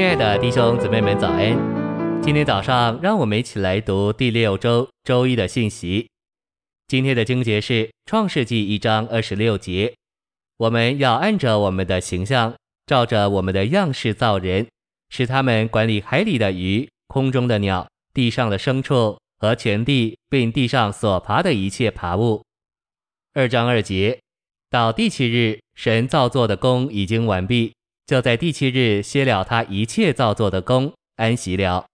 亲爱的弟兄姊妹们，早安！今天早上，让我们一起来读第六周周一的信息。今天的经节是《创世纪》一章二十六节。我们要按着我们的形象，照着我们的样式造人，使他们管理海里的鱼、空中的鸟、地上的牲畜和全地，并地上所爬的一切爬物。二章二节，到第七日，神造作的工已经完毕。就在第七日歇了他一切造作的工，安息了。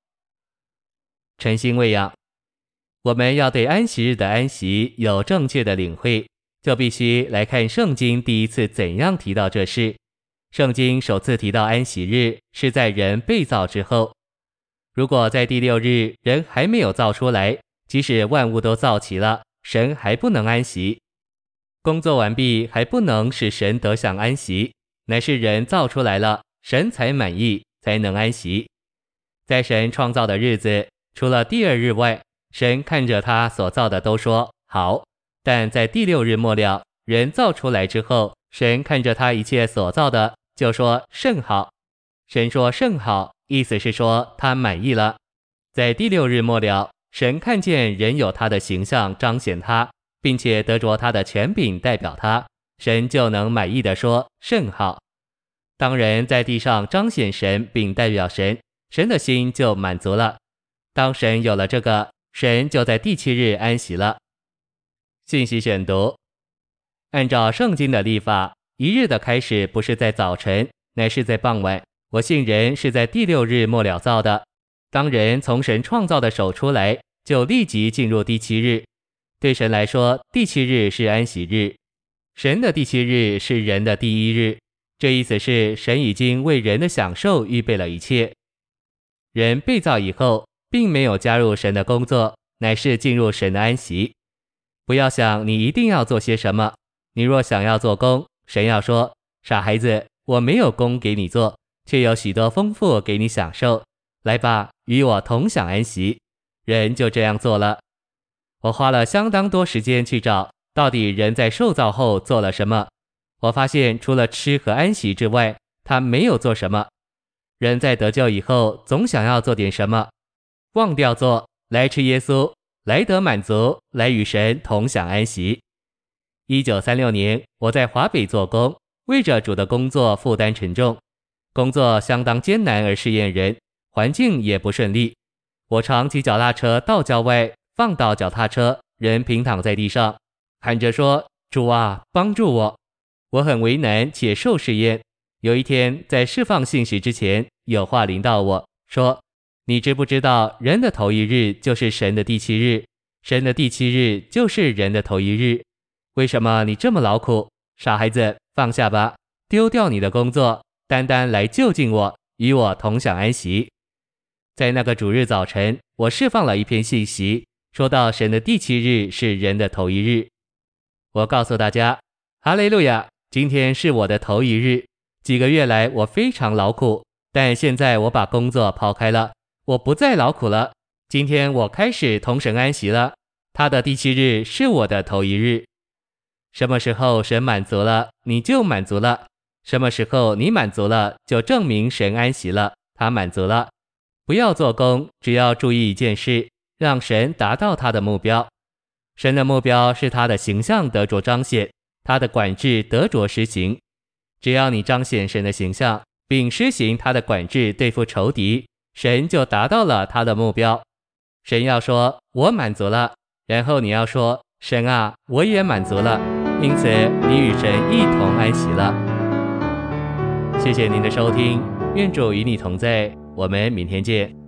晨星喂养，我们要对安息日的安息有正确的领会，就必须来看圣经第一次怎样提到这事。圣经首次提到安息日是在人被造之后。如果在第六日人还没有造出来，即使万物都造齐了，神还不能安息。工作完毕还不能使神得享安息。乃是人造出来了，神才满意，才能安息。在神创造的日子，除了第二日外，神看着他所造的都说好。但在第六日末了，人造出来之后，神看着他一切所造的，就说甚好。神说甚好，意思是说他满意了。在第六日末了，神看见人有他的形象彰显他，并且得着他的权柄代表他。神就能满意地说甚好。当人在地上彰显神并代表神，神的心就满足了。当神有了这个，神就在第七日安息了。信息选读：按照圣经的历法，一日的开始不是在早晨，乃是在傍晚。我信人是在第六日末了造的。当人从神创造的手出来，就立即进入第七日。对神来说，第七日是安息日。神的第七日是人的第一日，这意思是神已经为人的享受预备了一切。人被造以后，并没有加入神的工作，乃是进入神的安息。不要想你一定要做些什么，你若想要做工，神要说：“傻孩子，我没有工给你做，却有许多丰富给你享受。来吧，与我同享安息。”人就这样做了。我花了相当多时间去找。到底人在受造后做了什么？我发现除了吃和安息之外，他没有做什么。人在得救以后，总想要做点什么，忘掉做，来吃耶稣，来得满足，来与神同享安息。一九三六年，我在华北做工，为着主的工作负担沉重，工作相当艰难而试验人，环境也不顺利。我常骑脚踏车到郊外，放倒脚踏车，人平躺在地上。喊着说：“主啊，帮助我！我很为难且受试验。有一天，在释放信息之前，有话临到我说：‘你知不知道，人的头一日就是神的第七日，神的第七日就是人的头一日？为什么你这么劳苦？傻孩子，放下吧，丢掉你的工作，单单来就近我，与我同享安息。’在那个主日早晨，我释放了一篇信息，说到神的第七日是人的头一日。”我告诉大家，哈利路亚！今天是我的头一日。几个月来，我非常劳苦，但现在我把工作抛开了，我不再劳苦了。今天我开始同神安息了。他的第七日是我的头一日。什么时候神满足了，你就满足了；什么时候你满足了，就证明神安息了，他满足了。不要做工，只要注意一件事，让神达到他的目标。神的目标是他的形象得着彰显，他的管制得着施行。只要你彰显神的形象，并施行他的管制对付仇敌，神就达到了他的目标。神要说：“我满足了。”然后你要说：“神啊，我也满足了。”因此，你与神一同安息了。谢谢您的收听，愿主与你同在，我们明天见。